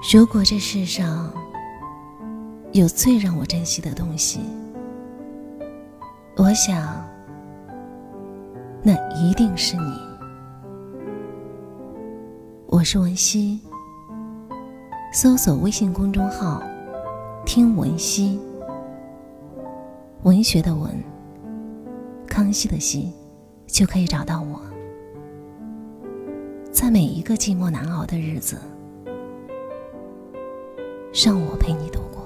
如果这世上有最让我珍惜的东西，我想，那一定是你。我是文熙，搜索微信公众号“听文熙”，文学的文，康熙的熙，就可以找到我。在每一个寂寞难熬的日子。让我陪你度过。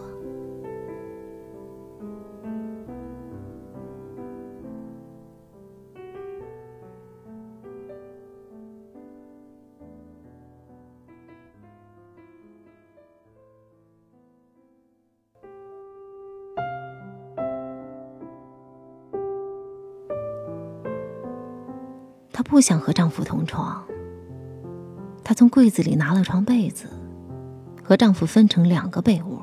她不想和丈夫同床，她从柜子里拿了床被子。和丈夫分成两个被窝，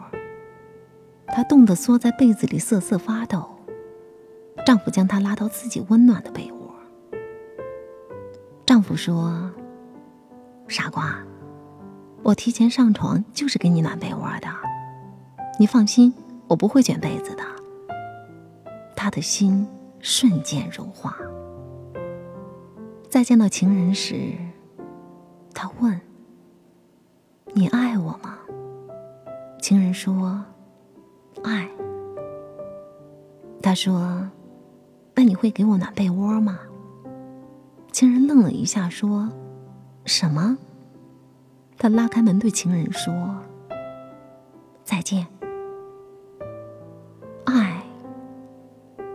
她冻得缩在被子里瑟瑟发抖。丈夫将她拉到自己温暖的被窝。丈夫说：“傻瓜，我提前上床就是给你暖被窝的，你放心，我不会卷被子的。”她的心瞬间融化。再见到情人时，她问。你爱我吗？情人说：“爱。”他说：“那你会给我暖被窝吗？”情人愣了一下，说：“什么？”他拉开门对情人说：“再见。”爱，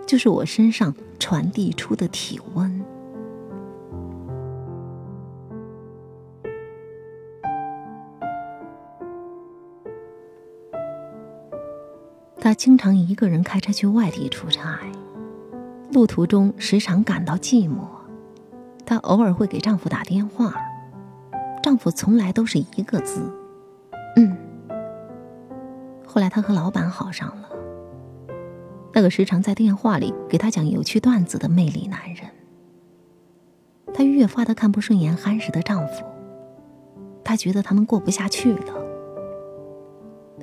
就是我身上传递出的体温。她经常一个人开车去外地出差，路途中时常感到寂寞。她偶尔会给丈夫打电话，丈夫从来都是一个字：“嗯。”后来她和老板好上了，那个时常在电话里给她讲有趣段子的魅力男人。她越发的看不顺眼憨实的丈夫，她觉得他们过不下去了。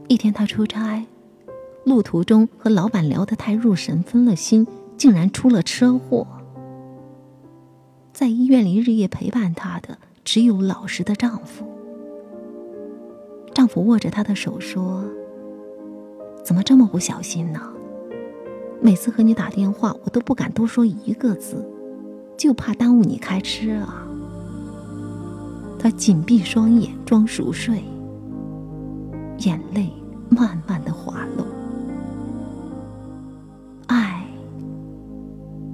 一天，她出差。路途中和老板聊得太入神，分了心，竟然出了车祸。在医院里日夜陪伴她的只有老实的丈夫。丈夫握着她的手说：“怎么这么不小心呢？每次和你打电话，我都不敢多说一个字，就怕耽误你开吃啊。”她紧闭双眼装熟睡，眼泪慢慢的滑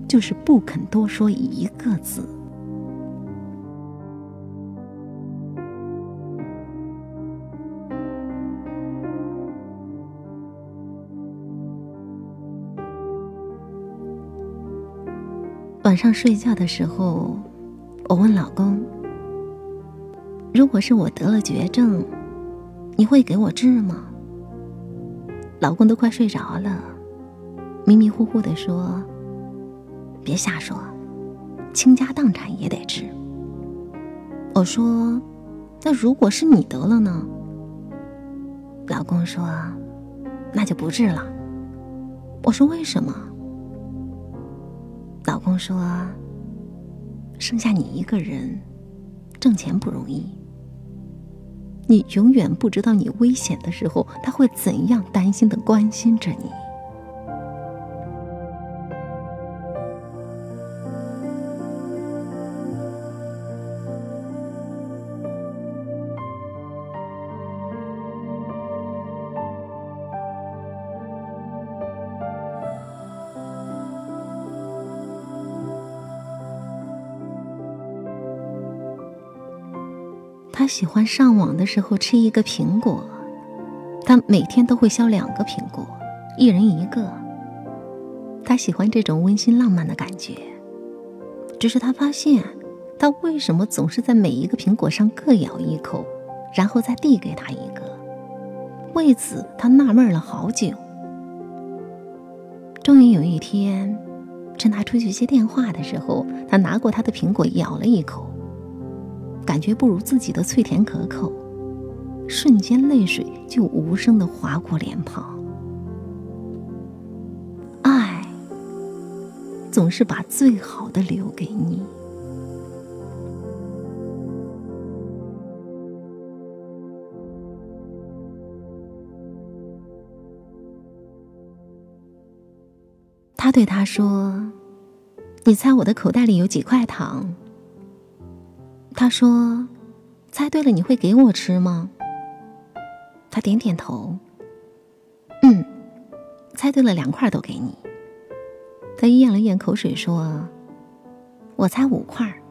就是不肯多说一个字。晚上睡觉的时候，我问老公：“如果是我得了绝症，你会给我治吗？”老公都快睡着了，迷迷糊糊的说。别瞎说，倾家荡产也得治。我说，那如果是你得了呢？老公说，那就不治了。我说为什么？老公说，剩下你一个人，挣钱不容易。你永远不知道你危险的时候，他会怎样担心的关心着你。喜欢上网的时候吃一个苹果，他每天都会削两个苹果，一人一个。他喜欢这种温馨浪漫的感觉，只是他发现，他为什么总是在每一个苹果上各咬一口，然后再递给他一个？为此，他纳闷了好久。终于有一天，趁他出去接电话的时候，他拿过他的苹果，咬了一口。感觉不如自己的脆甜可口，瞬间泪水就无声的划过脸庞。爱总是把最好的留给你。他对他说：“你猜我的口袋里有几块糖？”他说：“猜对了，你会给我吃吗？”他点点头。嗯，猜对了，两块都给你。他咽了咽口水说：“我猜五块。”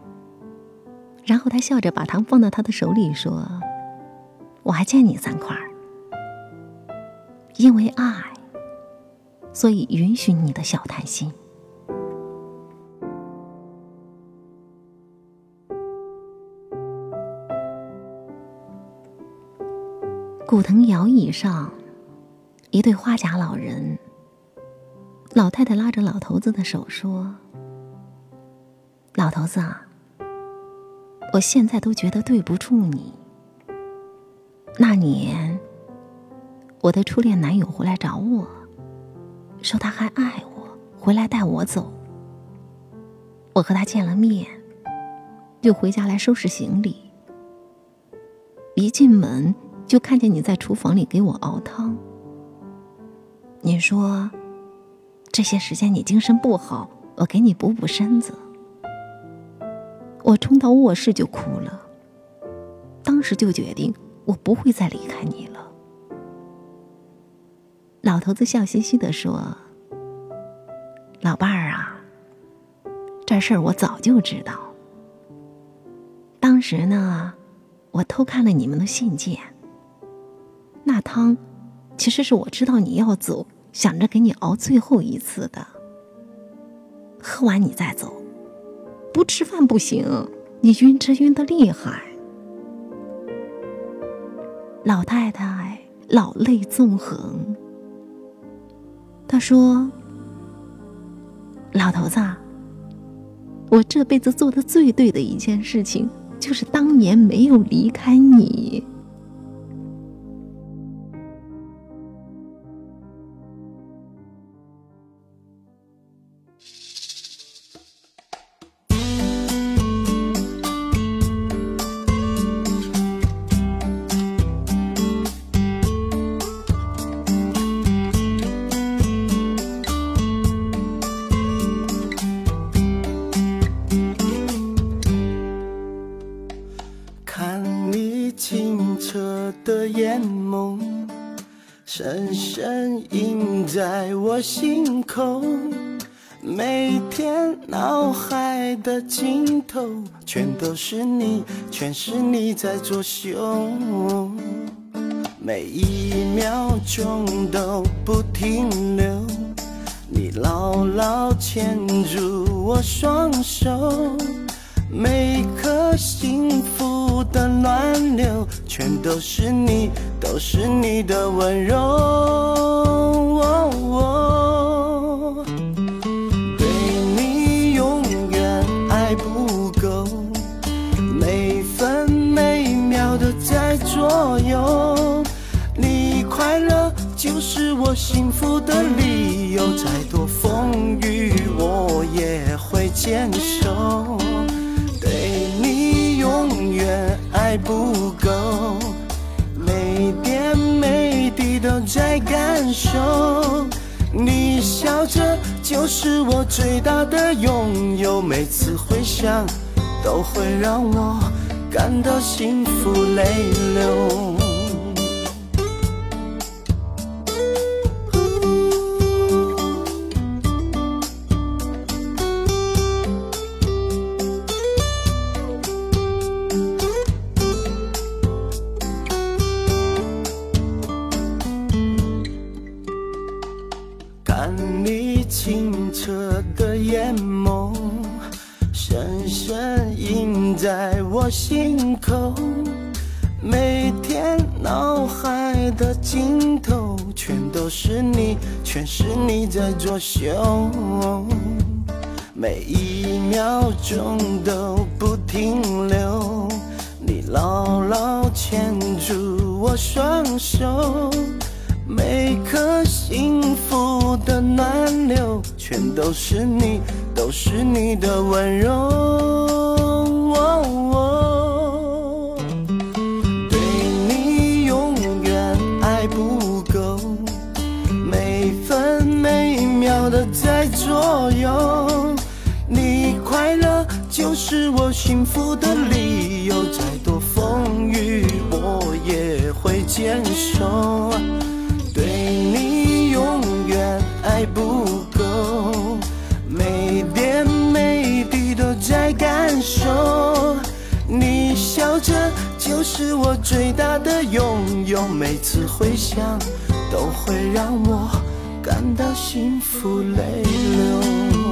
然后他笑着把糖放到他的手里说：“我还欠你三块。”因为爱，所以允许你的小贪心。古藤摇椅上，一对花甲老人。老太太拉着老头子的手说：“老头子啊，我现在都觉得对不住你。那年，我的初恋男友回来找我，说他还爱我，回来带我走。我和他见了面，就回家来收拾行李。一进门。”就看见你在厨房里给我熬汤。你说，这些时间你精神不好，我给你补补身子。我冲到卧室就哭了，当时就决定我不会再离开你了。老头子笑嘻嘻的说：“老伴儿啊，这事儿我早就知道。当时呢，我偷看了你们的信件。”汤，其实是我知道你要走，想着给你熬最后一次的。喝完你再走，不吃饭不行，你晕车晕的厉害。老太太老泪纵横，她说：“老头子，我这辈子做的最对的一件事情，就是当年没有离开你。”在我心口。每天脑海的尽头，全都是你，全是你在作秀。每一秒钟都不停留，你牢牢牵住我双手，每颗幸福。的暖流，全都是你，都是你的温柔。对你永远爱不够，每分每秒都在左右。你快乐就是我幸福的理由，再多风雨我也会坚守。对你永远爱不够在感受。你笑着就是我最大的拥有，每次回想都会让我感到幸福泪流。你清澈的眼眸，深深印在我心口，每天脑海的尽头，全都是你，全是你在作秀。每一秒钟都不停留，你牢牢牵住我双手，每颗心，全都是你，都是你的温柔。对你永远爱不够，每分每秒的在左右，你快乐就是我幸福的理由，再多风雨我也会坚守。是我最大的拥有，每次回想都会让我感到幸福泪流。